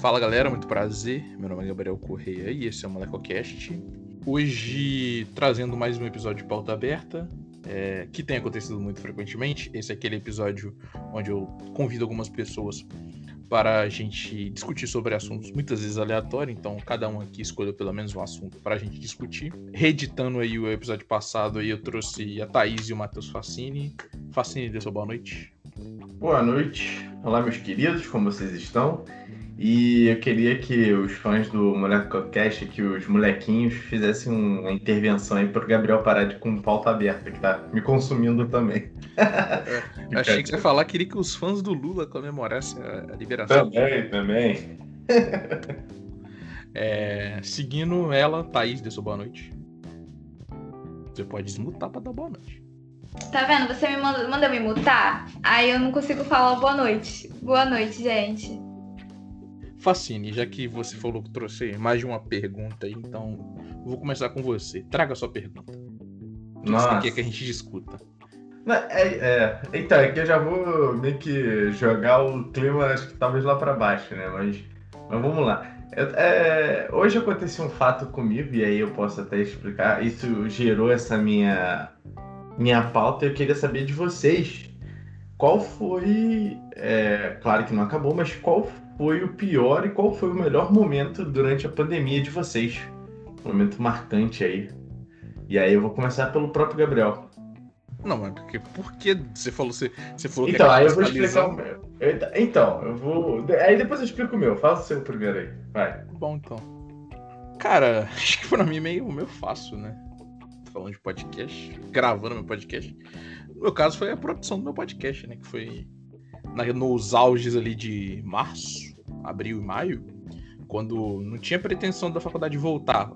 Fala galera, muito prazer. Meu nome é Gabriel Correia e esse é o MolecoCast. Hoje trazendo mais um episódio de pauta aberta, é, que tem acontecido muito frequentemente. Esse é aquele episódio onde eu convido algumas pessoas para a gente discutir sobre assuntos muitas vezes aleatórios, então cada um aqui escolheu pelo menos um assunto para a gente discutir. Reeditando aí o episódio passado, aí eu trouxe a Thaís e o Matheus Facini. Facini, dê sua boa noite. Boa noite. Olá, meus queridos, como vocês estão? E eu queria que os fãs do Molecocast, que os molequinhos, fizessem uma intervenção aí pro Gabriel parar de com pauta aberta, que tá me consumindo também. É, achei que você ia falar que queria que os fãs do Lula comemorassem a, liberação. Também, também. é, seguindo ela, Thaís, dê sua boa noite. Você pode desmutar pra dar boa noite. Tá vendo? Você me manda, manda me mutar, aí eu não consigo falar boa noite. Boa noite, gente. Facine, já que você falou que trouxe mais de uma pergunta então vou começar com você. Traga a sua pergunta. O que quer que a gente discuta? É, é, então, é que eu já vou meio que jogar o clima, acho que talvez lá para baixo, né? Mas, mas vamos lá. É, hoje aconteceu um fato comigo, e aí eu posso até explicar. Isso gerou essa minha, minha pauta e eu queria saber de vocês. Qual foi. É, claro que não acabou, mas qual foi o pior e qual foi o melhor momento durante a pandemia de vocês? Um momento marcante aí. E aí eu vou começar pelo próprio Gabriel. Não, mas porque, porque você falou, você, você falou então, que aí eu vou explicar o meu. então, eu vou. Aí depois eu explico o meu. Fala o seu primeiro aí. Vai. Bom, então. Cara, acho que pra mim é meio, meio fácil, né? Falando de podcast, gravando meu podcast. No meu caso foi a produção do meu podcast, né? Que foi nos auges ali de março, abril e maio, quando não tinha pretensão da faculdade voltar.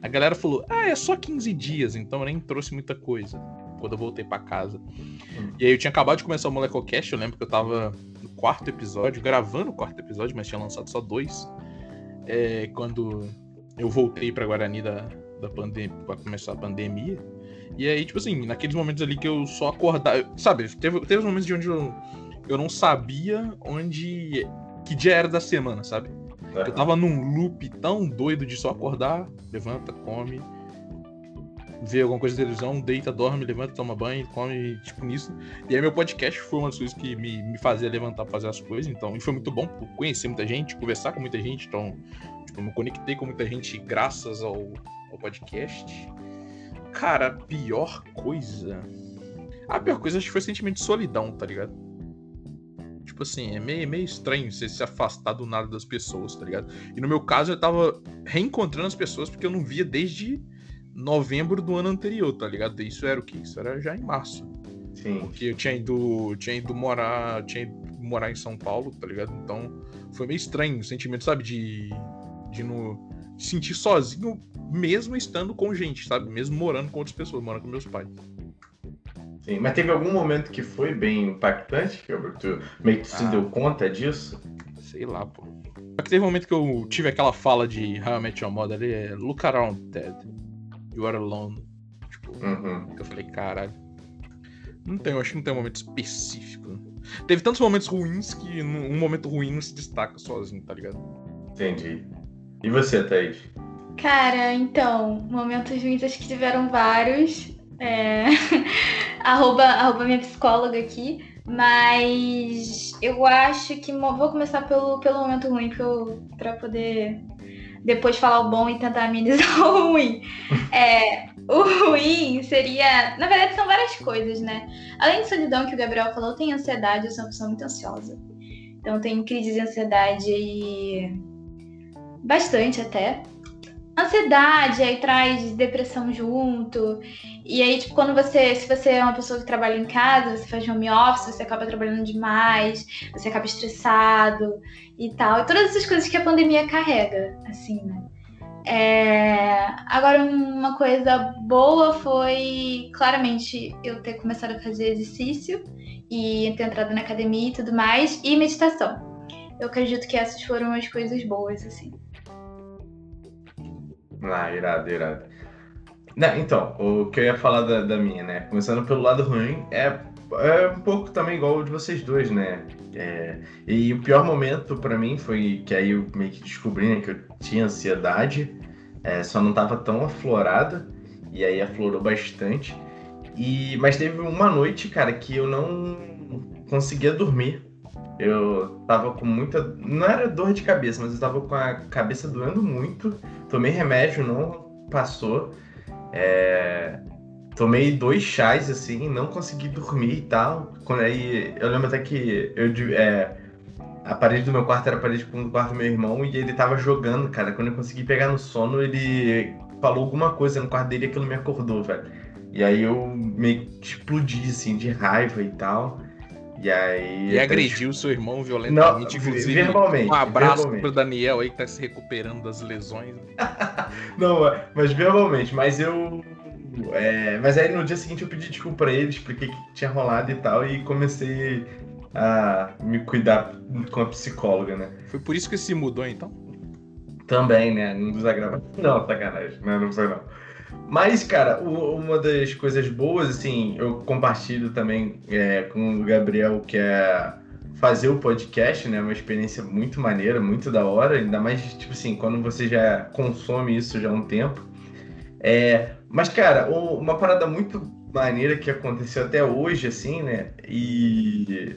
A galera falou: ah, é só 15 dias, então eu nem trouxe muita coisa quando eu voltei para casa. Hum. E aí eu tinha acabado de começar o Molecocast, eu lembro que eu tava no quarto episódio, gravando o quarto episódio, mas tinha lançado só dois. É, quando eu voltei para Guarani da, da pandemia, pra começar a pandemia. E aí, tipo assim, naqueles momentos ali que eu só acordava. Sabe, teve, teve os momentos de onde eu eu não sabia onde. Que dia era da semana, sabe? É. Eu tava num loop tão doido de só acordar, levanta, come, vê alguma coisa de televisão, deita, dorme, levanta, toma banho, come, tipo nisso. E aí meu podcast foi uma das coisas que me, me fazia levantar pra fazer as coisas, então, e foi muito bom conhecer muita gente, conversar com muita gente, então, tipo, eu me conectei com muita gente graças ao, ao podcast. Cara, a pior coisa. A pior coisa acho que foi o sentimento de solidão, tá ligado? Tipo assim, é meio, meio estranho você se afastar do nada das pessoas, tá ligado? E no meu caso, eu tava reencontrando as pessoas porque eu não via desde novembro do ano anterior, tá ligado? Isso era o que? Isso era já em março. Sim. Porque eu tinha ido, tinha ido morar, tinha ido morar em São Paulo, tá ligado? Então foi meio estranho o sentimento, sabe? De, de no, sentir sozinho, mesmo estando com gente, sabe? Mesmo morando com outras pessoas, morando com meus pais. Sim, mas teve algum momento que foi bem impactante, que tu meio que se ah, deu conta disso? Sei lá, pô. Só que teve um momento que eu tive aquela fala de How I Met Your Mother ali, é Look around, Ted. You are alone. Tipo, uhum. eu falei, caralho. Não tem, eu acho que não tem um momento específico. Teve tantos momentos ruins que um momento ruim não se destaca sozinho, tá ligado? Entendi. E você, Thaís? Cara, então, momentos ruins acho que tiveram vários. É... arroba, arroba minha psicóloga aqui. Mas eu acho que vou começar pelo, pelo momento ruim pra poder depois falar o bom e tentar amenizar o ruim. É, o ruim seria. Na verdade, são várias coisas, né? Além de solidão que o Gabriel falou, tem ansiedade, eu sou uma pessoa muito ansiosa. Então tem crise de ansiedade e. Bastante até ansiedade, aí traz depressão junto. E aí, tipo, quando você, se você é uma pessoa que trabalha em casa, você faz home office, você acaba trabalhando demais, você acaba estressado e tal. E todas essas coisas que a pandemia carrega, assim, né? É... Agora, uma coisa boa foi claramente eu ter começado a fazer exercício e ter entrado na academia e tudo mais, e meditação. Eu acredito que essas foram as coisas boas, assim. Ah, irado, irado. Não, então, o que eu ia falar da, da minha, né? Começando pelo lado ruim, é é um pouco também igual o de vocês dois, né? É, e o pior momento para mim foi que aí eu meio que descobri né, que eu tinha ansiedade, é, só não tava tão aflorada, e aí aflorou bastante. E, mas teve uma noite, cara, que eu não conseguia dormir. Eu tava com muita. Não era dor de cabeça, mas eu tava com a cabeça doendo muito. Tomei remédio, não passou. É... Tomei dois chás, assim, não consegui dormir e tal. Quando aí. Eu lembro até que eu. É... A parede do meu quarto era a parede do quarto do meu irmão e ele tava jogando, cara. Quando eu consegui pegar no sono, ele falou alguma coisa no quarto dele e aquilo me acordou, velho. E aí eu meio que explodi, assim, de raiva e tal. E aí. E agrediu o seu irmão violentamente, Não, inclusive. verbalmente, Um abraço verbalmente. pro Daniel aí que tá se recuperando das lesões. Não, mas verbalmente, mas eu. é, mas aí no dia seguinte eu pedi desculpa pra ele, expliquei o que tinha rolado e tal, e comecei a me cuidar com a psicóloga, né? Foi por isso que se mudou, então? Também, né? Não desagrava. Não, sacanagem, não, não foi não. Mas, cara, uma das coisas boas, assim, eu compartilho também é, com o Gabriel, que é fazer o podcast, né? Uma experiência muito maneira, muito da hora, ainda mais, tipo assim, quando você já consome isso já há um tempo. É, mas, cara, uma parada muito maneira que aconteceu até hoje, assim, né? E.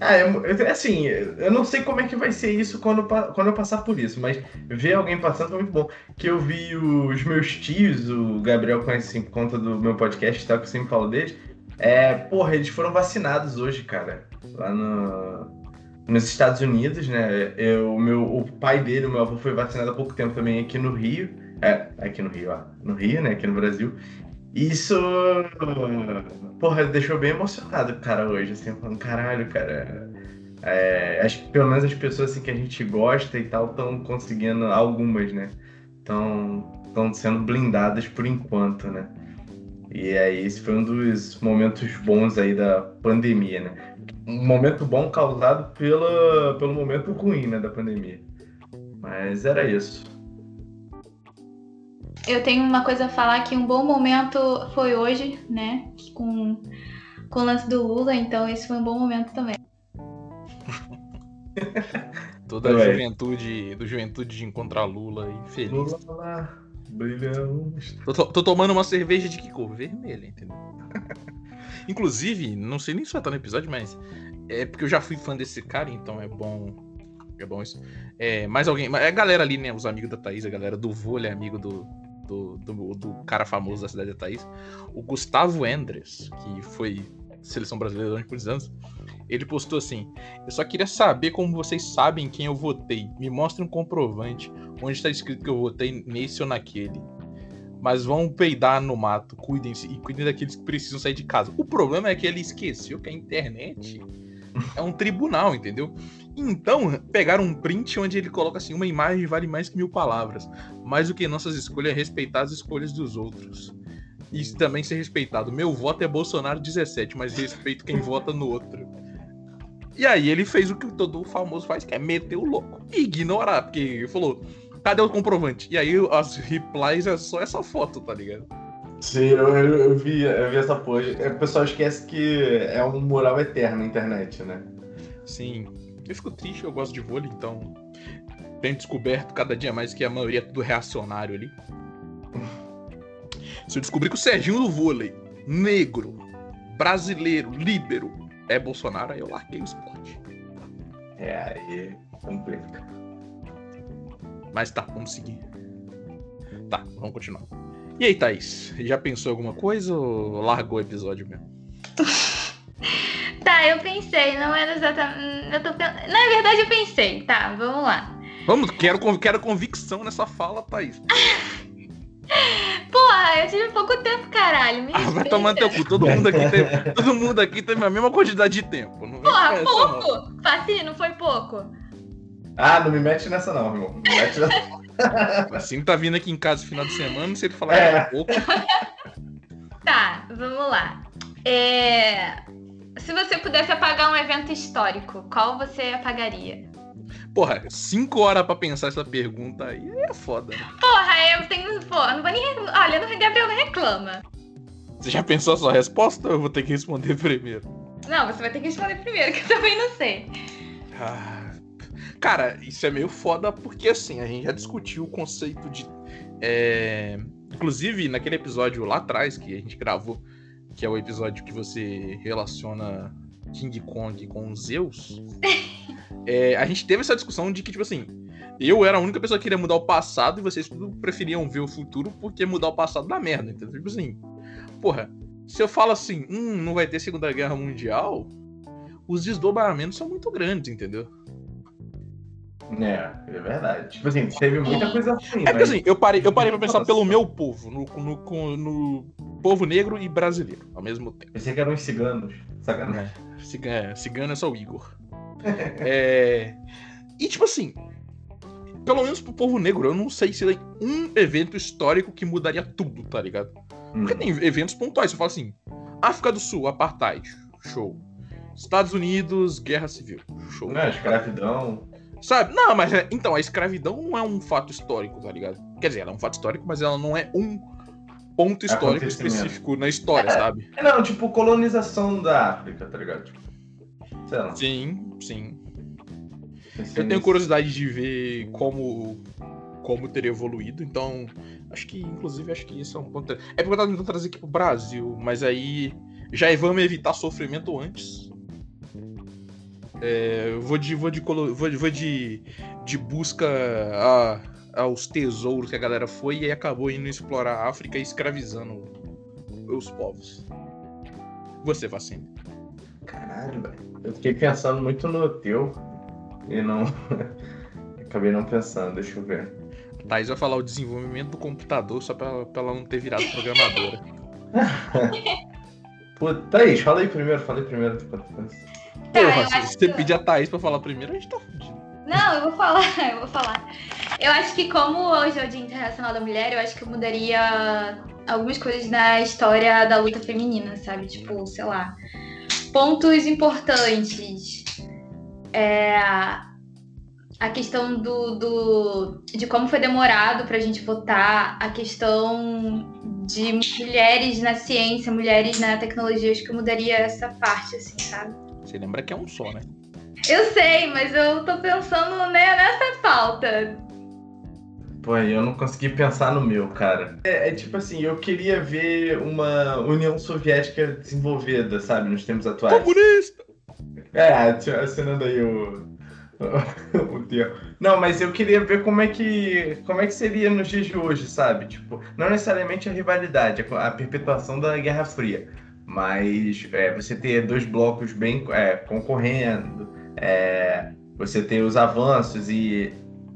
Ah, eu, eu- assim, eu não sei como é que vai ser isso quando, quando eu passar por isso, mas ver alguém passando foi muito bom. Que eu vi os meus tios, o Gabriel conhece por conta do meu podcast, tá? Que eu sempre falo deles. É, porra, eles foram vacinados hoje, cara. Lá no, nos Estados Unidos, né? Eu, meu, o pai dele, o meu avô, foi vacinado há pouco tempo também aqui no Rio. É, aqui no Rio, ó. No Rio, né? Aqui no Brasil. Isso, porra, deixou bem emocionado, cara, hoje, assim, falando, caralho, cara. É, as, pelo menos as pessoas assim, que a gente gosta e tal estão conseguindo, algumas, né? Estão sendo blindadas por enquanto, né? E aí, esse foi um dos momentos bons aí da pandemia, né? Um momento bom causado pela, pelo momento ruim, né, da pandemia. Mas era isso. Eu tenho uma coisa a falar que um bom momento foi hoje, né? Com, com o lance do Lula, então esse foi um bom momento também. Toda a Ué. juventude, do juventude de encontrar Lula aí, feliz. Lula lá, brilhamos. Tô, to- tô tomando uma cerveja de que cor? Vermelha, entendeu? Inclusive, não sei nem se vai estar no episódio, mas é porque eu já fui fã desse cara, então é bom. É bom isso. É, mais alguém. É a galera ali, né? Os amigos da Thaís, a galera do vôlei, amigo do, do, do, do cara famoso da cidade da Thaís. O Gustavo Endres, que foi seleção brasileira durante muitos anos, ele postou assim: Eu só queria saber como vocês sabem quem eu votei. Me mostrem um comprovante onde está escrito que eu votei nesse ou naquele. Mas vão peidar no mato, cuidem-se e cuidem daqueles que precisam sair de casa. O problema é que ele esqueceu que a internet é um tribunal, entendeu? Então, pegaram um print onde ele coloca assim: uma imagem vale mais que mil palavras. Mais do que nossas escolhas é respeitar as escolhas dos outros. E também ser respeitado. Meu voto é Bolsonaro 17, mas respeito quem vota no outro. E aí ele fez o que todo famoso faz, que é meter o louco. E ignorar, porque ele falou, cadê o comprovante? E aí as replies é só essa foto, tá ligado? Sim, eu, eu, eu vi, eu vi essa porra. É, O pessoal esquece que é um mural eterno na internet, né? Sim. Eu fico triste, eu gosto de vôlei, então tenho descoberto cada dia mais que a maioria é tudo reacionário ali. Se eu descobrir que o Serginho do vôlei, negro, brasileiro, líbero, é Bolsonaro, aí eu larguei o esporte. É, aí complica. Mas tá, vamos seguir. Tá, vamos continuar. E aí, Thaís? Já pensou em alguma coisa ou largou o episódio mesmo? Tá, eu pensei, não era exatamente. Eu tô Na verdade, eu pensei, tá, vamos lá. Vamos, quero, conv- quero convicção nessa fala, Thaís. Porra, eu tive pouco tempo, caralho. Me Ah, vai tomar no teu cu. Todo mundo aqui teve, todo mundo aqui teve a mesma quantidade de tempo. Não Porra, não. pouco! Faci, não foi pouco? Ah, não me mete nessa não, irmão. Não me mete nessa. Assim tá vindo aqui em casa no final de semana, se ele falar É. que é pouco. Tá, vamos lá. É... Se você pudesse apagar um evento histórico, qual você apagaria? Porra, cinco horas pra pensar essa pergunta aí é foda. né? Porra, eu tenho. Porra, não vou nem. Olha, no Gabriel não reclama. Você já pensou a sua resposta ou eu vou ter que responder primeiro? Não, você vai ter que responder primeiro, que eu também não sei. Ah, cara, isso é meio foda porque assim, a gente já discutiu o conceito de. é, Inclusive, naquele episódio lá atrás que a gente gravou, que é o episódio que você relaciona King Kong com Zeus, é, a gente teve essa discussão de que, tipo assim, eu era a única pessoa que queria mudar o passado e vocês tudo preferiam ver o futuro porque mudar o passado dá merda, entendeu? Tipo assim, porra, se eu falo assim, hum, não vai ter Segunda Guerra Mundial, os desdobramentos são muito grandes, entendeu? É, é verdade. Tipo assim, teve muita coisa ruim. É porque mas- assim, eu parei, eu parei pra pensar pelo meu povo, no, no, no- no povo negro e brasileiro, ao mesmo tempo. Pensei que eram os ciganos. Sacanagem. É, cigano, cigano é só o Igor. É, E tipo assim, pelo menos pro povo negro, eu não sei se tem um evento histórico que mudaria tudo, tá ligado? Hum. Porque tem eventos pontuais, você fala assim, África do Sul, Apartheid, show. Estados Unidos, Guerra Civil, show. Não, escravidão. Sabe? Não, mas é- então, a escravidão não é um fato histórico, tá ligado? Quer dizer, ela é um fato histórico, mas ela não é um ponto histórico Acontecimento. específico na história, sabe? É, não, tipo, colonização da África, tá ligado? Tipo, sei lá. Sim, sim. pensei Eu tenho curiosidade de ver como como teria evoluído, então acho que inclusive acho que isso é um ponto. É porque eu tava tentando trazer aqui pro Brasil, mas aí já vamos evitar sofrimento antes. É, eu vou de vou de vou de, vou de, de busca a, aos tesouros que a galera foi e aí acabou indo explorar a África e escravizando os povos. Você, Vacina. Caralho, velho. Eu fiquei pensando muito no teu e não. Acabei não pensando, deixa eu ver. Thaís vai falar o desenvolvimento do computador só pra, pra ela não ter virado programadora. Pô, Thaís, fala aí primeiro, falei primeiro Tá, Porra, eu se você que- pedir a Thaís pra falar primeiro, a gente tá fudido. Não, eu vou falar, eu vou falar. Eu acho que como hoje é o Dia Internacional da Mulher, eu acho que eu mudaria algumas coisas na história da luta feminina, sabe? Tipo, sei lá, pontos importantes. É, a questão do, do de como foi demorado pra gente votar, a questão de mulheres na ciência, mulheres na tecnologia, acho que eu mudaria essa parte, assim, sabe? Você lembra que é um só, né? Eu sei, mas eu tô pensando né, nessa pauta. Pô, eu não consegui pensar no meu, cara. É, é tipo assim, eu queria ver uma União Soviética desenvolvida, sabe, nos tempos atuais. Comunista! É, assinando aí o, o, o termo. Não, mas eu queria ver como é que como é que seria nos dias de hoje, sabe? Tipo, não necessariamente a rivalidade, a perpetuação da Guerra Fria, mas é, você ter dois blocos bem é, concorrendo, é, você ter os avanços e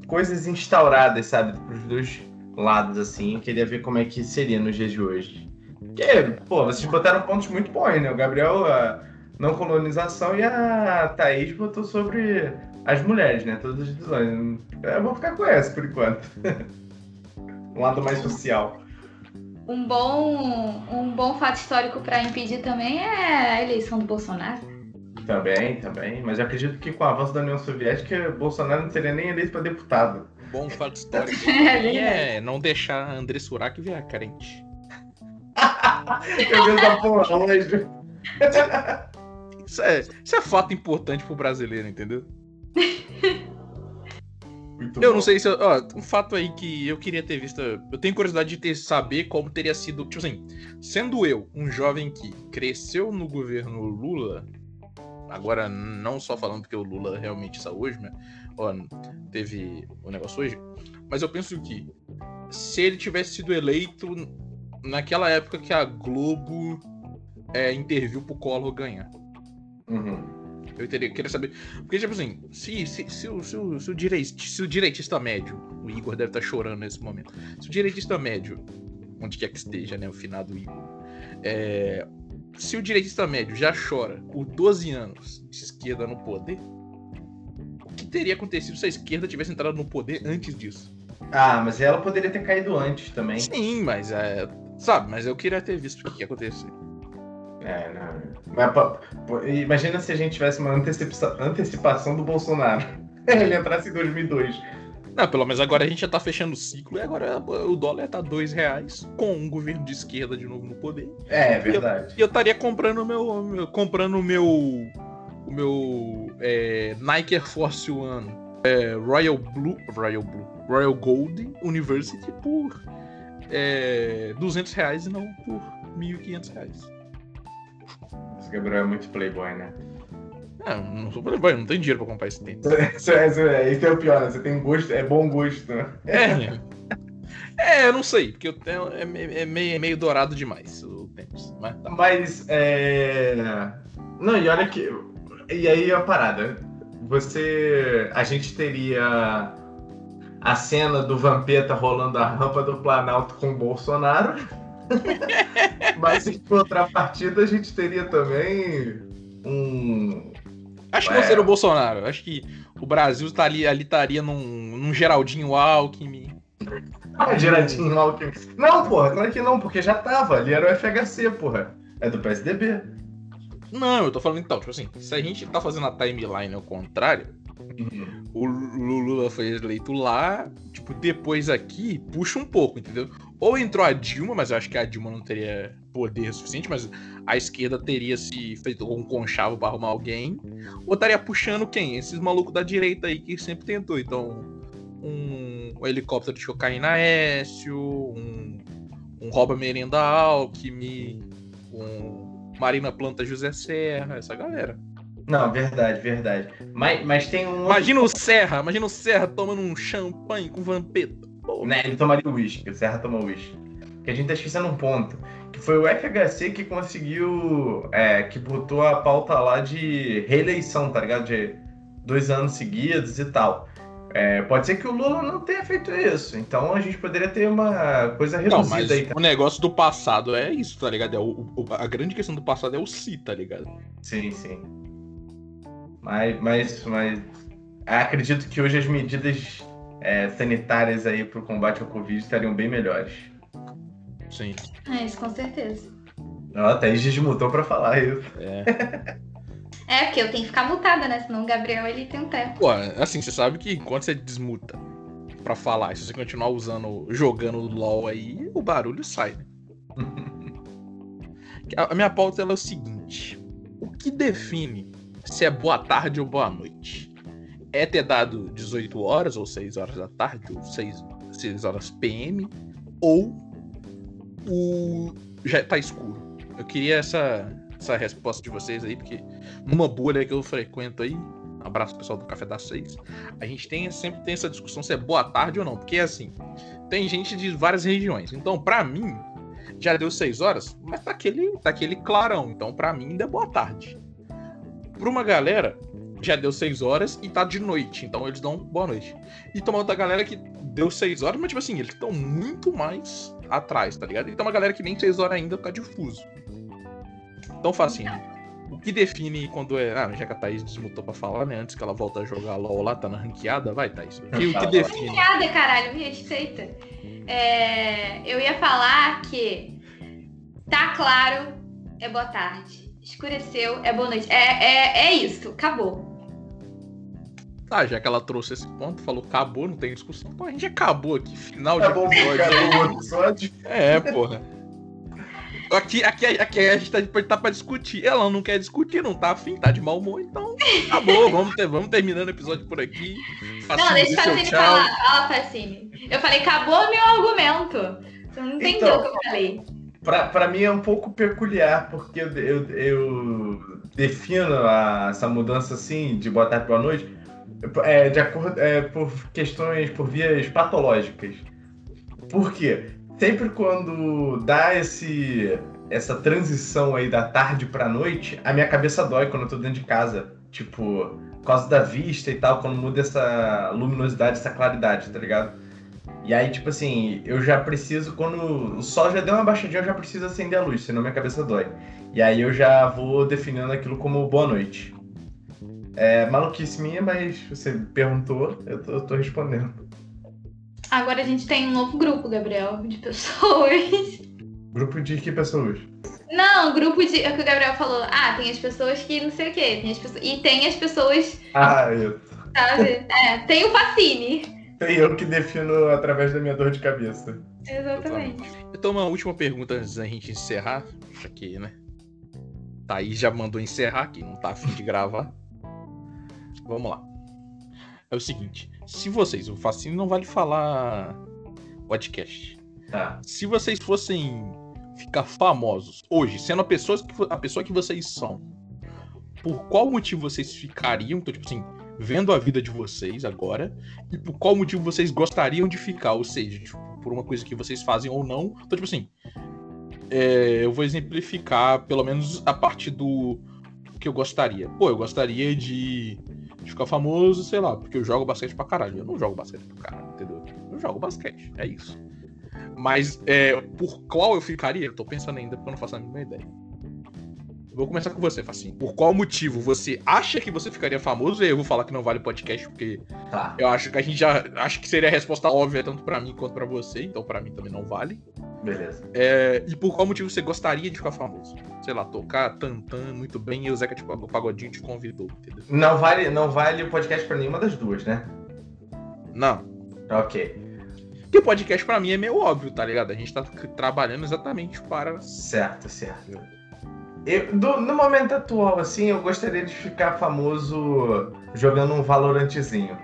coisas instauradas, sabe, para os dois lados, assim. Eu queria ver como é que seria nos dias de hoje. Porque, pô, vocês botaram pontos muito bons, né? O Gabriel, a não colonização, e a Thaís botou sobre as mulheres, né? Todas as visões. Eu vou ficar com essa por enquanto. um lado mais social. Um bom, um bom fato histórico pra impedir também é a eleição do Bolsonaro. Também, também. Mas eu acredito que com o avanço da União Soviética, Bolsonaro não seria nem eleito para deputado. Um bom fato histórico É é não deixar André Surak virar crente. Eu vi essa porra hoje. Isso é, isso é fato importante pro brasileiro, entendeu? Muito Eu bom. não sei se. eu- Ó, um fato aí que eu queria ter visto. Eu tenho curiosidade de ter, saber como teria sido. Tipo assim, sendo eu um jovem que cresceu no governo Lula. Agora, não só falando porque o Lula realmente está hoje, né? Ó, teve o negócio hoje. Mas eu penso que se ele tivesse sido eleito naquela época que a Globo é, interviu pro Collor ganhar. Uhum. Eu teria, queria saber. Porque, tipo assim, se, se, se, o, se, o, se, o direitista, se o direitista médio, o Igor deve estar chorando nesse momento. Se o direitista médio, onde quer que esteja, né? O finado Igor. é, se o direitista médio já chora por 12 anos de esquerda no poder, o que teria acontecido se a esquerda tivesse entrado no poder antes disso? Ah, mas ela poderia ter caído antes também. Sim, mas é. Sabe, mas eu queria ter visto o que ia acontecer. É, não. Mas, pô, pô, imagina se a gente tivesse uma antecipa- antecipação do Bolsonaro. Ele entrasse em 2002. Não, pelo menos agora a gente já tá fechando o ciclo e agora o dólar tá dois reais com um governo de esquerda de novo no poder. É, é verdade. E eu estaria comprando o meu, meu, comprando o meu o meu é, Nike Air Force One é, Royal Blue, Royal Blue, Royal Gold University por é, 200 reais e não por 1.500 reais. Gabriel é muito playboy, né? É, não sou playboy, não tenho dinheiro pra comprar esse tênis. Isso é, isso é, isso é o pior, né? Você tem gosto, é bom gosto, né? É, é, eu não sei, porque eu tenho, é, é, meio, é meio dourado demais o tênis. Mas, tá. mas é... Não, e olha que. E aí a parada. Você. A gente teria a cena do Vampeta rolando a rampa do Planalto com o Bolsonaro. Mas em contrapartida a gente teria também um. Acho que não seria o Bolsonaro. Acho que o Brasil tá ali, ali estaria num, num Geraldinho Alckmin. Ah, Geraldinho Alckmin. Não, porra, claro que não, porque já tava. Ali era o FHC, porra. É do PSDB. Não, eu tô falando então, tipo assim, se a gente tá fazendo a timeline ao contrário, uhum. o Lula foi eleito lá, tipo, depois aqui, puxa um pouco, entendeu? Ou entrou a Dilma, mas eu acho que a Dilma não teria poder suficiente, mas a esquerda teria se feito um conchavo pra arrumar alguém. Ou estaria puxando quem? Esses malucos da direita aí que sempre tentou. Então, um, um helicóptero de cocaína Écio, um, um rouba merenda Alckmin, um Marina Planta José Serra, essa galera. Não, verdade, verdade. Mas, mas tem um. Imagina o Serra, imagina o Serra tomando um champanhe com vampeta. Né, ele tomaria uísque, o Serra tomou uísque. Que a gente tá esquecendo um ponto. Que foi o FHC que conseguiu. É, que botou a pauta lá de reeleição, tá ligado? De dois anos seguidos e tal. É, pode ser que o Lula não tenha feito isso. Então a gente poderia ter uma coisa reduzida não, mas aí. O negócio do passado é isso, tá ligado? É o, o, a grande questão do passado é o si, tá ligado? Sim, sim. Mas, mas, mas acredito que hoje as medidas é, sanitárias aí pro combate ao Covid estariam bem melhores. Sim. É, isso com certeza. Ó, a Thaís desmutou pra falar isso. É. É, porque eu tenho que ficar mutada, né? Senão o Gabriel ele tem um tempo. Pô, assim, você sabe que quando você desmuta pra falar, se você continuar usando, jogando LOL aí, o barulho sai. Né? A minha pauta é o seguinte: o que define se é boa tarde ou boa noite? É ter dado 18 horas, ou 6 horas da tarde, ou 6, 6 horas PM, ou o já tá escuro? Eu queria essa, essa resposta de vocês aí, porque numa bolha que eu frequento aí, abraço pessoal do Café das Seis, a gente tem, sempre tem essa discussão se é boa tarde ou não, porque assim, tem gente de várias regiões. Então, para mim, já deu seis horas, mas tá aquele, tá aquele clarão. Então, para mim, ainda é boa tarde. Pra uma galera, já deu seis horas e tá de noite. Então, eles dão boa noite. E tem uma outra galera que deu seis horas, mas, tipo assim, eles estão muito mais atrás, tá ligado? E tem uma galera que nem seis horas ainda fica difuso. Então, facinho. O que define quando é. Ah, já que a Thaís desmutou pra falar, né? Antes que ela volta a jogar LOL lá, tá na ranqueada, vai, Thaís. O que, o que define? Ranqueada, caralho, me respeita. É, eu ia falar que tá claro, é boa tarde. Escureceu, é boa noite. É, é, é isso, acabou. Tá, já que ela trouxe esse ponto, falou acabou, não tem discussão. Pô, a gente acabou aqui, final de episódio. Acabou o episódio. É, porra. Aqui, aqui, aqui a gente tá, tá pra discutir. Ela não quer discutir, não tá afim, tá de mau humor, então acabou. vamos, ter, vamos terminando o episódio por aqui. Facine, não, deixa a Facine falar. Fala, Facine. Eu falei, acabou meu argumento. Você não entendeu então, o que eu falei. Pra, pra mim é um pouco peculiar, porque eu, eu, eu defino a, essa mudança assim, de boa tarde, boa noite, é, de acordo, é, por questões, por vias patológicas. Por quê? sempre quando dá esse essa transição aí da tarde pra noite, a minha cabeça dói quando eu tô dentro de casa. Tipo, por causa da vista e tal, quando muda essa luminosidade, essa claridade, tá ligado? E aí, tipo assim, eu já preciso, quando o sol já deu uma baixadinha, eu já preciso acender a luz, senão minha cabeça dói. E aí eu já vou definindo aquilo como boa noite. É maluquice minha, mas você perguntou, eu tô, eu tô respondendo. Agora a gente tem um novo grupo, Gabriel, de pessoas. Grupo de que pessoas? Não, grupo de. É o que o Gabriel falou. Ah, tem as pessoas que não sei o quê. Tem as pessoas... E tem as pessoas. Ah, eu. Sabe? É, tem o Facine. Tem eu que defino através da minha dor de cabeça. Exatamente. Então, uma última pergunta antes da gente encerrar. Isso aqui, né? Thaís já mandou encerrar aqui, não tá afim de gravar. Vamos lá. É o seguinte: se vocês, o Facine não vale falar podcast. Tá. Se vocês fossem ficar famosos hoje, sendo a pessoa que, a pessoa que vocês são, por qual motivo vocês ficariam? Então, tipo assim, vendo a vida de vocês agora, e por qual motivo vocês gostariam de ficar? Ou seja, tipo, por uma coisa que vocês fazem ou não. Então, tipo assim, é, eu vou exemplificar, pelo menos a parte do que eu gostaria. Pô, eu gostaria de, de ficar famoso, sei lá, porque eu jogo basquete pra caralho. Eu não jogo basquete pra caralho, entendeu? Eu jogo basquete, é isso. Mas é, por qual eu ficaria? Eu tô pensando ainda porque eu não faço a mínima ideia. Vou começar com você, Facinho. Por qual motivo você acha que você ficaria famoso? E eu vou falar que não vale podcast, porque Tá. eu acho que a gente já. Acho que seria a resposta óbvia tanto pra mim quanto pra você, então pra mim também não vale. Beleza. É, e por qual motivo você gostaria de ficar famoso? Sei lá, tocar tantan muito bem e o Zeca tipo, o Pagodinho te convidou, entendeu? Não vale, não vale o podcast pra nenhuma das duas, né? Não. Ok. Porque podcast pra mim é meio óbvio, tá ligado? A gente tá trabalhando exatamente para. Certo, certo. Eu, do- no momento atual, assim, eu gostaria de ficar famoso jogando um Valorantezinho.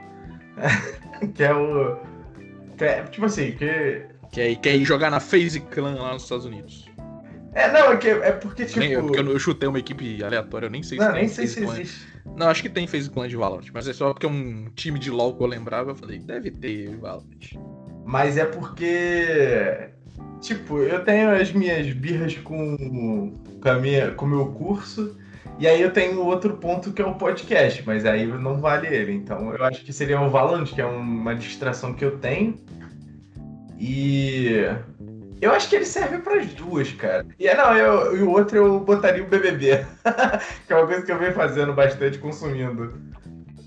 que é o. que é, tipo assim, que. Quer, quer ir jogar na FaZe Clan lá nos Estados Unidos. É, não, é, que, é porque, tipo. Nem eu, porque eu, eu chutei uma equipe aleatória, eu nem sei não, se nem tem sei se existe. Não, acho que tem FaZe Clan de Valorant, mas é só porque é um time de LoL que eu lembrava, eu falei, deve ter Valorant. Mas é porque. Tipo, eu tenho as minhas birras com, com, a minha, com o meu curso. E aí eu tenho outro ponto que é o podcast, mas aí não vale ele. Então eu acho que seria o Valorant, que é uma distração que eu tenho. E. Eu acho que ele serve para as duas, cara. E é, não, eu, e o outro eu botaria o BBB. que é uma coisa que eu venho fazendo bastante, consumindo.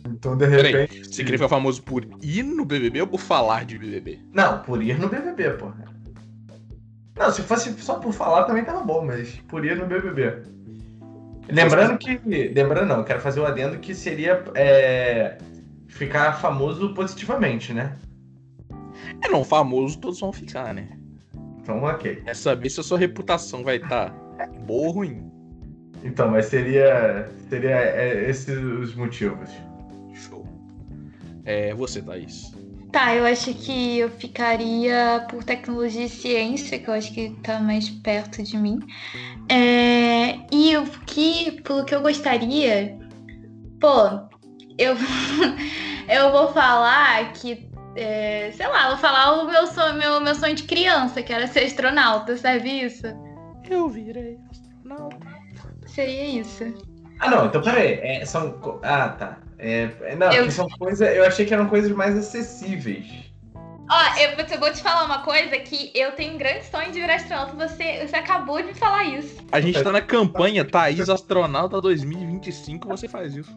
Então, de Peraí, repente. Você queria ficar famoso por ir no BBB ou por falar de BBB? Não, por ir no BBB, porra. Não, se fosse só por falar também tava bom, mas por ir no BBB. Lembrando que. Lembrando não, quero fazer o adendo que seria é, ficar famoso positivamente, né? É não, famoso todos vão ficar, né? Então, ok. É saber se a sua reputação vai estar boa ou ruim. Então, mas seria. Seria é, esses os motivos. Show. É você, Thaís. Tá, eu acho que eu ficaria por tecnologia e ciência, que eu acho que tá mais perto de mim. É, e o que, pelo que eu gostaria, pô, eu, eu vou falar que, é, sei lá, vou falar o meu sonho, meu, meu sonho de criança, que era ser astronauta, sabe isso? Eu virei astronauta. Seria isso. Ah, não, então peraí. É, são. Ah, tá. É, é, não, Eu- são coisas. Eu achei que eram coisas mais acessíveis. Ó, eu, vou te- vou te falar uma coisa que eu tenho um grande sonho de virar astronauta. Você, você acabou de me falar isso. A gente tá na campanha Thaís Astronauta 2025, você faz isso.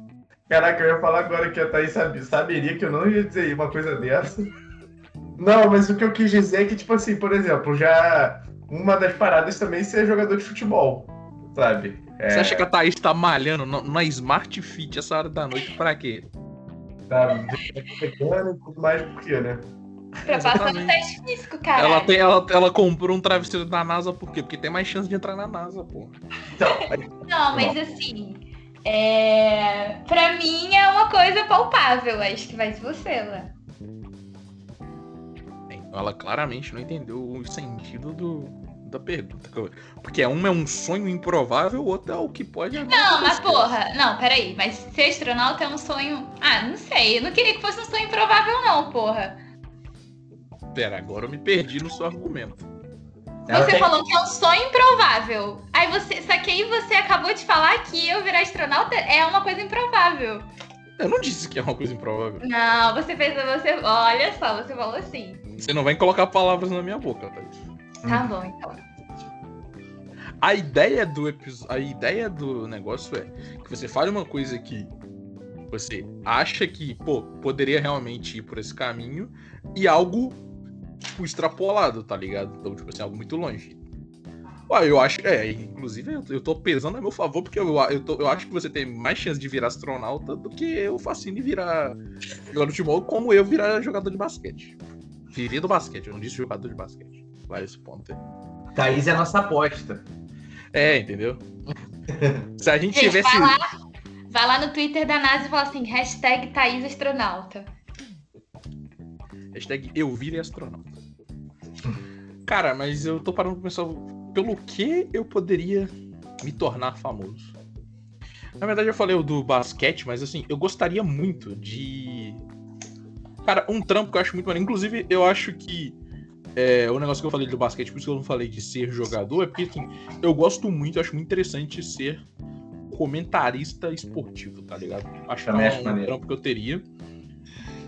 Caraca, eu ia falar agora que a Thaís sabe, saberia que eu não ia dizer uma coisa dessa. Não, mas o que eu quis dizer é que, tipo assim, por exemplo, já uma das paradas também é ser jogador de futebol, sabe? É, Você acha que a Thaís tá malhando na Smart Fit essa hora da noite pra quê? tá pegando e tudo mais, por quê, né? Pra passar no teste físico, cara. Ela, tem, ela, ela comprou um travesseiro da NASA por quê? Porque tem mais chance de entrar na NASA, pô. Então, Não, mas assim. É... Pra mim é uma coisa palpável. Acho que vai de você, lá. Ela claramente não entendeu o sentido do, da pergunta. Porque uma é um sonho improvável, o outro é o que pode Não, mas porra. Não, peraí. Mas ser astronauta é um sonho. Ah, não sei. Eu não queria que fosse um sonho improvável, não, porra. Pera, agora eu me perdi no seu argumento. Você tem- falou que é um sonho improvável. Aí você. Só que aí você acabou de falar que eu virar astronauta é uma coisa improvável. Eu não disse que é uma coisa improvável. Não, você fez. Você, olha só, você falou assim. Você não vai colocar palavras na minha boca, Thaís. Tá bom, então. A ideia do episódio, a ideia do negócio é que você fale uma coisa que você acha que, pô, poderia realmente ir por esse caminho e algo tipo extrapolado, tá ligado? Então, tipo assim, algo muito longe. Ué, eu acho. É, inclusive eu, eu tô pesando a meu favor, porque eu, eu, tô, eu acho que você tem mais chance de virar astronauta do que eu Facine virar jogador de futebol, como eu virar jogador de basquete. Viria do basquete, eu não disse jogador de basquete. Vai esse ponto aí. Thaís é a nossa aposta. É, entendeu? Se a gente Gente, tivesse. vai lá, vai lá no Twitter da NASA e fala assim, hashtag Thaís Astronauta. Hashtag eu virei astronauta. Cara, mas eu tô parando pra pensar pelo que eu poderia me tornar famoso. Na verdade, eu falei o do basquete, mas assim, eu gostaria muito de. Cara, um trampo que eu acho muito maneiro. Inclusive, eu acho que é, o negócio que eu falei do basquete, por isso que eu não falei de ser jogador, é porque assim, eu gosto muito, eu acho muito interessante ser comentarista esportivo, tá ligado? Acho que é um maneiro. trampo que eu teria.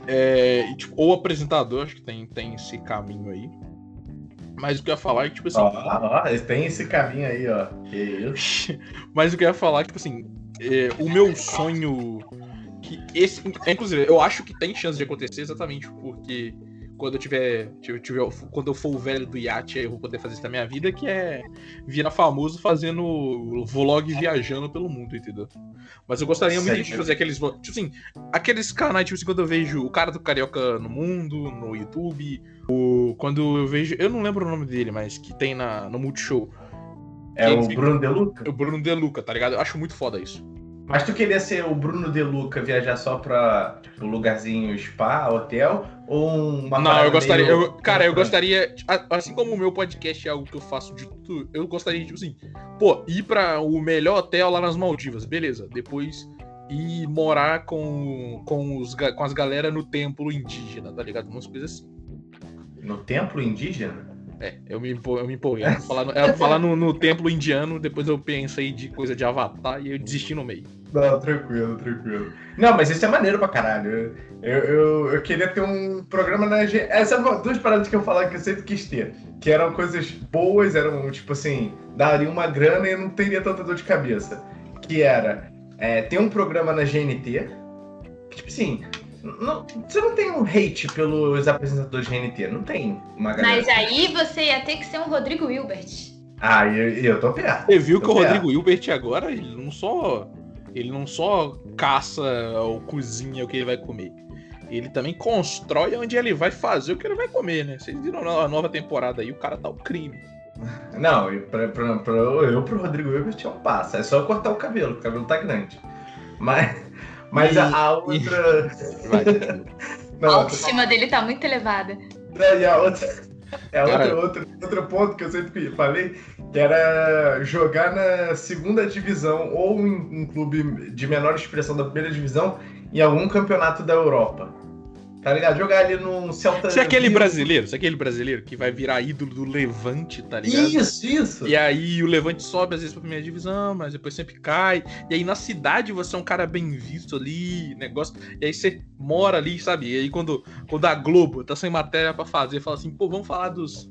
É, tipo, ou apresentador, acho que tem, tem esse caminho aí. Mas o que eu ia falar é que, tipo assim. Ó, ó, tem esse caminho aí, ó. Que isso. Mas o que eu ia falar, tipo assim, é, o meu sonho. Que esse, é, inclusive, eu acho que tem chance de acontecer exatamente porque quando eu tiver, tiver, tiver- Quando eu for o velho do iate, aí eu vou poder fazer isso na minha vida, que é virar famoso fazendo vlog viajando pelo mundo, entendeu? Mas eu gostaria muito de fazer aqueles. vlo- Tipo assim, aqueles canais, tipo assim, quando eu vejo o cara do Carioca no mundo, no YouTube, o, quando eu vejo. Eu não lembro o nome dele, mas que tem na, no Multishow. É Quem o Bruno De Luca? O Bruno De Luca, tá ligado? Eu acho muito foda isso. Mas tu queria ser o Bruno De Luca, viajar só pra tipo, lugarzinho spa, hotel? Ou uma não, eu gostaria. meio- eu- cara, eu gostaria. Assim como o meu podcast é algo que eu faço de tudo, eu gostaria de, tipo assim, pô, ir pra o melhor hotel lá nas Maldivas, beleza. Depois ir morar com, com, os, com as galera no templo indígena, tá ligado? Umas coisas assim. No templo indígena? É, eu me, empo- eu me empolguei. Era pra falar, no, era pra falar no, no templo indiano, depois eu pensei de coisa de avatar e eu desisti no meio. Não, tranquilo, tranquilo. Não, mas isso é maneiro pra caralho. Eu, eu, eu, queria ter um programa na. Essas são duas paradas que eu falava que eu sempre quis ter. Que eram coisas boas, eram tipo assim, daria uma grana e não teria tanta dor de cabeça. Que era é, ter um programa na GNT. Tipo assim, não- você não tem um hate pelos apresentadores de GNT, não tem uma galera. Mas aí você ia ter que ser um Rodrigo Hilbert. Ah, e eu, eu tô perto. Você viu que o Rodrigo Hilbert agora, ele não só. Ele não só caça ou cozinha o que ele vai comer. Ele também constrói onde ele vai fazer o que ele vai comer, né? Vocês viram a nova temporada aí, o cara tá o crime. Não, e pra, pra, pra- eu pro Rodrigo Hilbert é um passo. É só cortar o cabelo, o cabelo tá grande. Mas, mas E- a, a outra. Vai, A Não, autoestima dele tá muito elevada. e a outra. É outro, outro, outro ponto que eu sempre falei, que era jogar na segunda divisão ou em um clube de menor expressão da primeira divisão em algum campeonato da Europa. Tá ligado? Jogar ali num Celta. Se é aquele brasileiro, se é aquele brasileiro que vai virar ídolo do Levante, tá ligado? Isso, isso. E aí o Levante sobe às vezes pra primeira divisão, mas depois sempre cai. E aí na cidade você é um cara bem visto ali, negócio. E aí você mora ali, sabe? E aí quando, quando a Globo tá sem matéria pra fazer, fala assim, pô, vamos falar dos,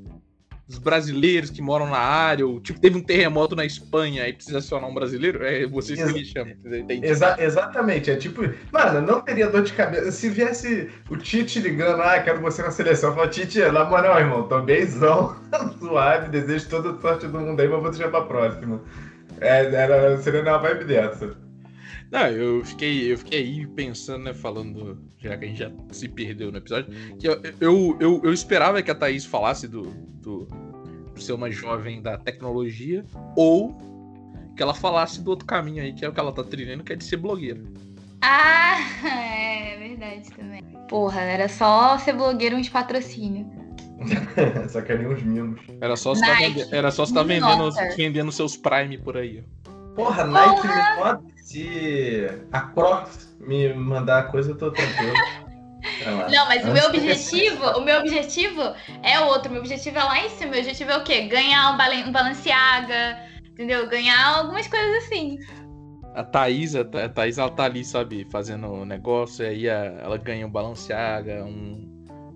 dos brasileiros que moram na área, ou tipo, teve um terremoto na Espanha e precisa acionar um brasileiro, é você que me chama, entendeu? Entendi. Exa- exatamente, é tipo, mano, não teria dor de cabeça. Se viesse o Tite ligando, ah, quero você na seleção, eu falo, Tite, na moral, irmão, tô beizão, suave, desejo toda a sorte do mundo aí, mas vou deixar pra próxima. É, era, seria na vibe dessa. Não, eu fiquei, eu fiquei aí pensando, né, falando, já que a gente já se perdeu no episódio, que eu, eu, eu, eu esperava que a Thaís falasse do, do, do ser uma jovem da tecnologia, ou que ela falasse do outro caminho aí, que é o que ela tá trilhando, que é de ser blogueira. Ah, é verdade também. Porra, era só ser blogueiro uns patrocínio. Só queria uns mimos. Era só você tá vende- era só você tá vendendo, Nossa. vendendo seus Prime por aí. ó. Porra, Nike me manda se a Crocs me mandar coisa, eu tô tranquilo. Não, mas o meu objetivo, o meu objetivo é outro. Meu objetivo é lá em cima. Meu objetivo é o quê? Ganhar um, balen- um Balenciaga, entendeu? Ganhar algumas coisas assim. A Thaís, a Tha- a Thaís, ela tá ali, sabe, fazendo o negócio, e aí ela ganha um Balenciaga, um,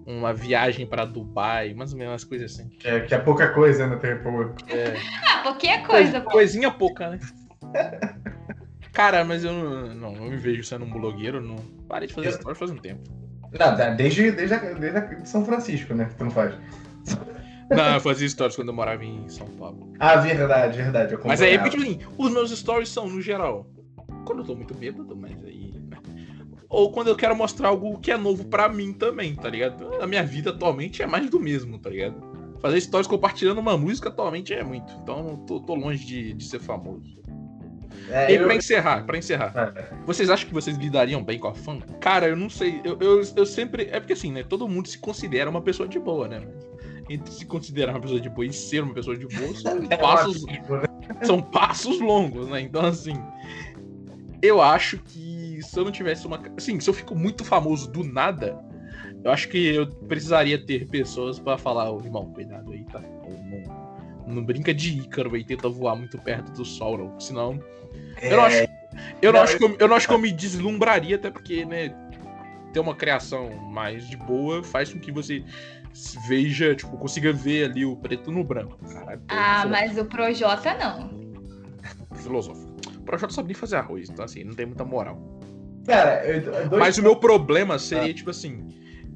uma viagem pra Dubai, mais ou menos umas coisas assim. Que é, que é pouca coisa, né? Tem pouco. É, Ah, qualquer coisa, pô. Coisinha pouca, né? Cara, mas eu não, não, não me vejo sendo um blogueiro, não. Parei de fazer Eu- stories faz um tempo. Não, da- desde, desde, desde São Francisco, né? Que tu não faz. Não, eu fazia stories quando eu morava em São Paulo. Ah, verdade, verdade. eu Mas aí, acompanhava. tipo assim, os meus stories são, no geral, quando eu tô muito bêbado, mas aí. né? Ou quando eu quero mostrar algo que é novo pra mim também, tá ligado? A minha vida atualmente é mais do mesmo, tá ligado? Fazer stories compartilhando uma música atualmente é muito. Então tô, tô longe de, de ser famoso. É, E eu- pra encerrar, pra encerrar. É. Vocês acham que vocês lidariam bem com a fama? Cara, eu não sei. Eu, eu, eu sempre. É porque assim, né? Todo mundo se considera uma pessoa de boa, né? Entre se considerar uma pessoa de boa e ser uma pessoa de boa são É passos, ótimo, né? são passos longos, né? Então, assim. Eu acho que se eu não tivesse uma. Assim, se eu fico muito famoso do nada, eu acho que eu precisaria ter pessoas pra falar, ô irmão, cuidado aí, tá? Não, não, não brinca de Ícaro aí, tenta voar muito perto do sol, não. Senão eu não acho, eu não Não, acho que eu, eu não acho que eu me deslumbraria, até porque, né, ter uma criação mais de boa faz com que você veja, tipo, consiga ver ali o preto no branco. Caralho, tô Ah, mas o Projota não. filosófico. O Projota sabe nem fazer arroz, então assim, não tem muita moral. Cara, eu- dois Mas o meu problema seria, tipo assim.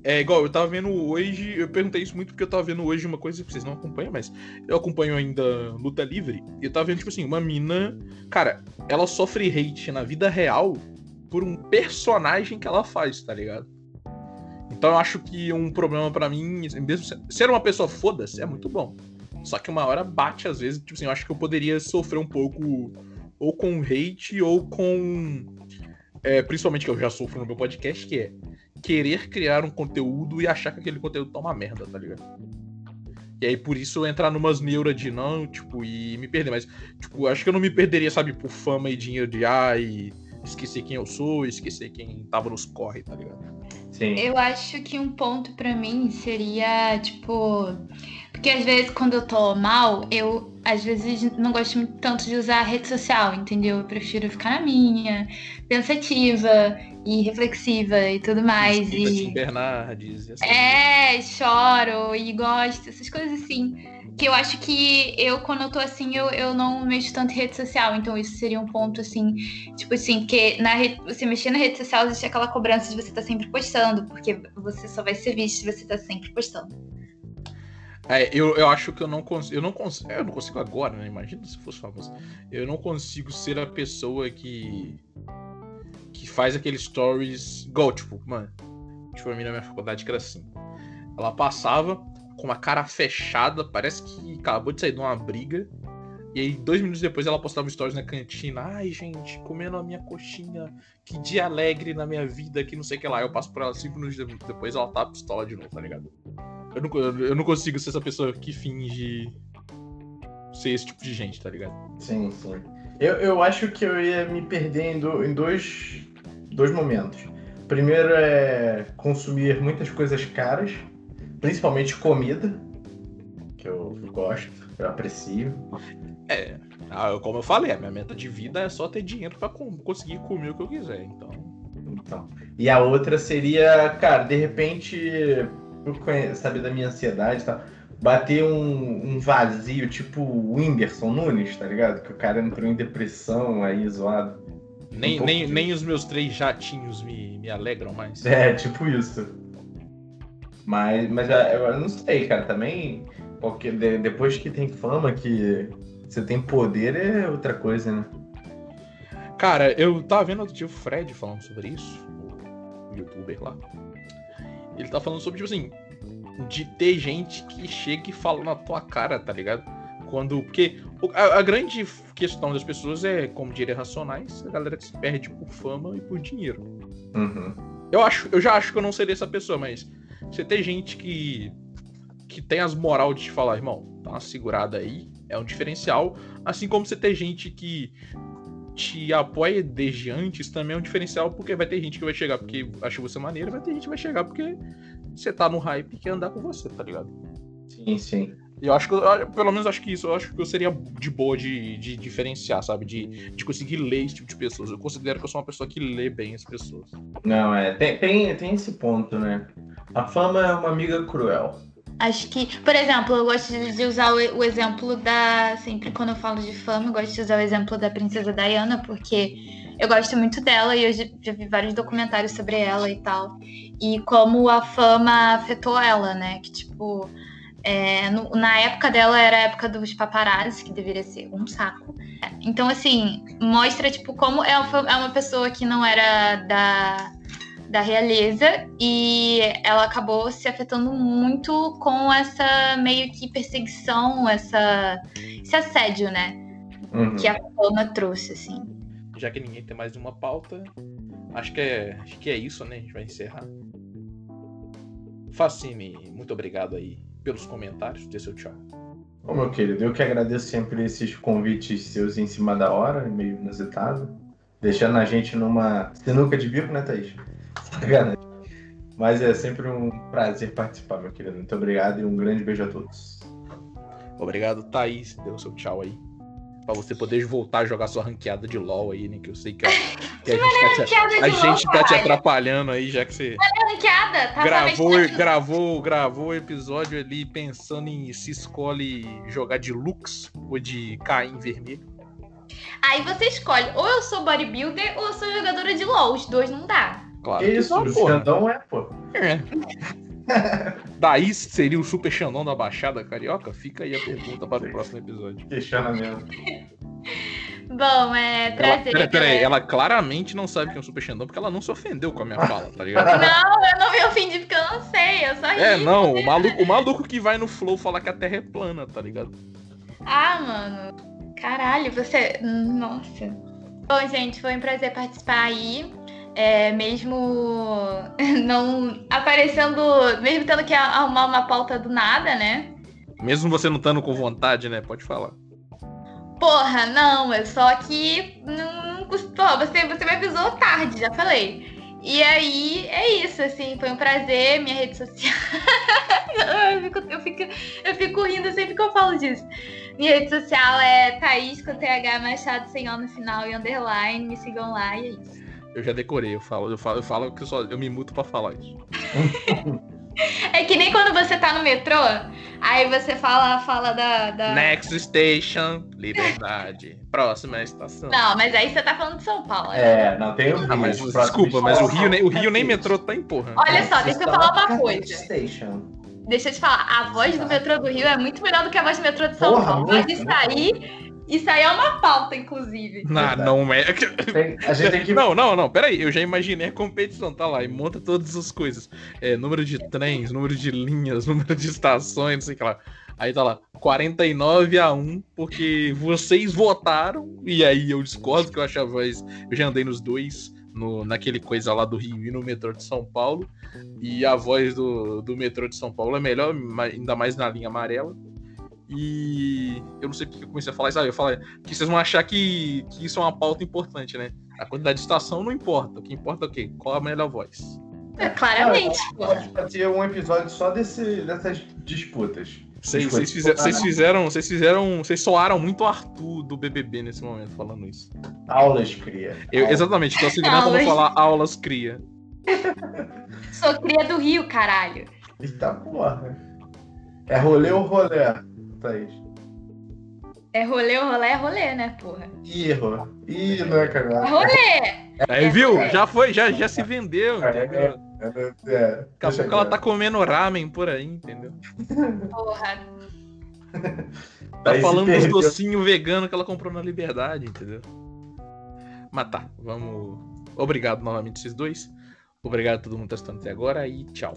É igual, eu tava vendo hoje. Eu perguntei isso muito porque eu tava vendo hoje uma coisa que vocês não acompanham, mas eu acompanho ainda Luta Livre. E eu tava vendo, tipo assim, uma mina. Cara, ela sofre hate na vida real por um personagem que ela faz, tá ligado? Então eu acho que um problema pra mim, mesmo se- ser uma pessoa foda-se, é muito bom. Só que uma hora bate, às vezes, tipo assim, eu acho que eu poderia sofrer um pouco ou com hate ou com. É, principalmente que eu já sofro no meu podcast, que é querer criar um conteúdo e achar que aquele conteúdo tá uma merda, tá ligado? E aí, por isso, eu entrar numas neuras de não, tipo, e me perder. Mas, tipo, acho que eu não me perderia, sabe, por fama e dinheiro de ai, esquecer quem eu sou, esquecer quem tava nos corre, tá ligado? Sim. Eu acho que um ponto pra mim seria, tipo. Porque às vezes quando eu tô mal, eu às vezes não gosto muito tanto de usar a rede social, entendeu? Eu prefiro ficar na minha, pensativa e reflexiva e tudo mais. E... Tim Bernardes. assim. É, choro e gosto, essas coisas assim. Que eu acho que eu, quando eu tô assim, eu, eu não mexo tanto em rede social. Então isso seria um ponto assim, tipo assim, porque na rede, você mexer na rede social existe aquela cobrança de você estar sempre postando, porque você só vai ser visto se você tá sempre postando. É, eu, eu acho que eu não consigo. Eu não consigo. Eu não consigo agora, né? Imagina se fosse famoso. Eu não consigo ser a pessoa que. Que faz aqueles stories. Igual, tipo, mano. Tipo, a minha na minha faculdade que era assim. Ela passava com uma cara fechada, parece que acabou de sair de uma briga. E aí, dois minutos depois, ela postava stories na cantina. Ai, gente, comendo a minha coxinha. Que dia alegre na minha vida, que não sei o que lá. Eu passo por ela cinco minutos depois, ela tá pistola de novo, tá ligado? Eu não, eu não consigo ser essa pessoa que finge ser esse tipo de gente, tá ligado? Sim, sim. Eu, eu acho que eu ia me perder em, do- em dois, dois momentos. Primeiro é consumir muitas coisas caras, principalmente comida, que eu gosto, eu aprecio. É, ah, como eu falei, a minha meta de vida é só ter dinheiro pra com- conseguir comer o que eu quiser, então. Então. E a outra seria, cara, de repente, saber da minha ansiedade e tal, bater um, um vazio, tipo o Whindersson Nunes, tá ligado? Que o cara entrou em depressão aí, zoado. Nem, Um nem, disso. nem os meus três jatinhos me, me alegram mais. É, tipo isso. Mas, mas eu não sei, cara, também, porque de- depois que tem fama, que você tem poder, é outra coisa, né? Cara, eu tava vendo outro dia o Fred falando sobre isso, o youtuber lá. Ele tá falando sobre, tipo assim, de ter gente que chega e fala na tua cara, tá ligado? Quando. Porque o- a, a grande questão das pessoas é, como diria racionais, a galera que se perde por fama e por dinheiro. Uhum. Eu acho, eu já acho que eu não seria essa pessoa, mas você tem gente que que tem as moral de te falar, irmão, dá uma segurada aí, é um diferencial, assim como você tem gente que te apoia desde antes também é um diferencial, porque vai ter gente que vai chegar porque acha você maneiro, vai ter gente que vai chegar porque você tá no hype e quer andar com você, tá ligado? Sim, sim. E eu acho que, eu- pelo menos acho que isso, eu acho que eu seria de boa de, de diferenciar, sabe? De, de conseguir ler esse tipo de pessoas. Eu considero que eu sou uma pessoa que lê bem as pessoas. Não, é, tem, tem, tem esse ponto, né? A fama é uma amiga cruel. Acho que, por exemplo, eu gosto de de usar o, o exemplo da. Sempre quando eu falo de fama, eu gosto de usar o exemplo da princesa Diana, porque eu gosto muito dela e eu já, vi vários documentários sobre ela e tal. E como a fama afetou ela, né? Que, tipo, É, no- na época dela era a época dos paparazzi, que deveria ser um saco. Então, assim, mostra, tipo, como ela foi- é uma pessoa que não era da, da realeza e ela acabou se afetando muito com essa meio que perseguição, essa, esse assédio, né? Uhum. Que a Fama trouxe, assim. Já que ninguém tem mais nenhuma pauta, acho que é, acho que é isso, né? A gente vai encerrar. Facine, muito obrigado aí pelos comentários. Dê seu tchau. Ô, meu querido, eu que agradeço sempre esses convites seus em cima da hora, meio inusitado. Deixando a gente numa sinuca de bico, né, Thaís? Sacanagem. Mas é sempre um prazer participar, meu querido. Muito obrigado e um grande beijo a todos. Obrigado, Thaís. Dê o seu tchau aí. Pra você poder voltar a jogar sua ranqueada de LOL aí, né? Que eu sei que, a- que a, gente tá te, Ranqueada de a LOL, gente tá te atrapalhando aí, já que você Ranqueada, tá gravou, gravou, gravou o episódio ali pensando em se escolhe jogar de Lux ou de Caim vermelho. Aí você escolhe, ou eu sou bodybuilder ou eu sou jogadora de LOL. Os dois não dá. Claro. isso, não, o porra. Xandão é, pô. É. Daí seria o Super Xandão da Baixada Carioca? Fica aí a pergunta para o próximo episódio. Questionamento. Bom, é Ela, prazer. peraí, ela claramente não sabe quem é o Super Xandão porque ela não se ofendeu com a minha fala, tá ligado? Não, eu não me ofendi porque eu não sei, eu só ri. É, não, o maluco, o maluco que vai no Flow falar que a Terra é plana, tá ligado? Ah, mano. Caralho, você. Nossa. Bom, gente, foi um prazer participar aí. É, mesmo não aparecendo, mesmo tendo que arrumar uma pauta do nada, né? Mesmo você não estando com vontade, né? Pode falar. Porra, não, é só que não, não custou. Você, você me avisou tarde, já falei. E aí, é isso, assim, foi um prazer, minha rede social. eu, fico, eu, fico, eu fico rindo sempre que eu falo disso. Minha rede social é Thaís com TH Machado sem O no final e underline. Me sigam lá e é isso. Eu já decorei, eu falo, eu falo, eu falo que eu só eu me muto pra falar isso. É que nem quando você tá no metrô, aí você fala, fala da. da... Next station, liberdade. Próxima estação. Não, mas aí você tá falando de São Paulo. né? É, não tem o Ah, mas Rio, os próximos desculpa, mas o Rio, nem, o Rio nem metrô tá em porra. Olha só, deixa eu falar uma Cacete coisa. Station. Deixa eu te falar, a voz do metrô do Rio é muito melhor do que a voz do metrô de São Porra, Paulo. muito, Mas isso aí, isso é uma pauta, inclusive. Não, não é. Tem- a gente tem que. Não, não, não, peraí, eu já imaginei a competição, tá lá, e monta todas as coisas. É, número de trens, número de linhas, número de estações, não sei o que lá. Aí tá lá, 49 a 1, porque vocês votaram, e aí eu discordo que eu acho a voz. Eu já andei nos dois, no, naquele coisa lá do Rio e no metrô de São Paulo. E a voz do, do metrô de São Paulo é melhor, ainda mais na linha amarela. E eu não sei porque eu comecei a falar isso. Ah, eu falei que vocês vão achar que, que isso é uma pauta importante, né? A quantidade de estação não importa. O que importa é o quê? Qual a melhor voz? É, claramente. pô. Pode fazer um episódio só desse, dessas disputas. Vocês, vocês, fizeram, vocês fizeram. Vocês fizeram. Vocês soaram muito o Arthur do BBB nesse momento falando isso. Aulas, cria. Eu, exatamente, tô segurando pra não falar aulas cria. Sou cria do Rio, caralho. Eita porra. É rolê ou rolê, Thaís? É rolê, rolê é rolê, né, porra? Ih, errou. Ih, não é É cagada. rolê. Aí, É, viu? é. Já foi, já, já se vendeu, É, entendeu? É, é, Daqui a pouco ela tá comendo ramen por aí, entendeu? Porra. Tá Aí falando dos docinhos veganos que ela comprou na Liberdade, entendeu? Mas tá, vamos. Obrigado novamente, esses dois. Obrigado a todo mundo que tá assistindo até agora e tchau.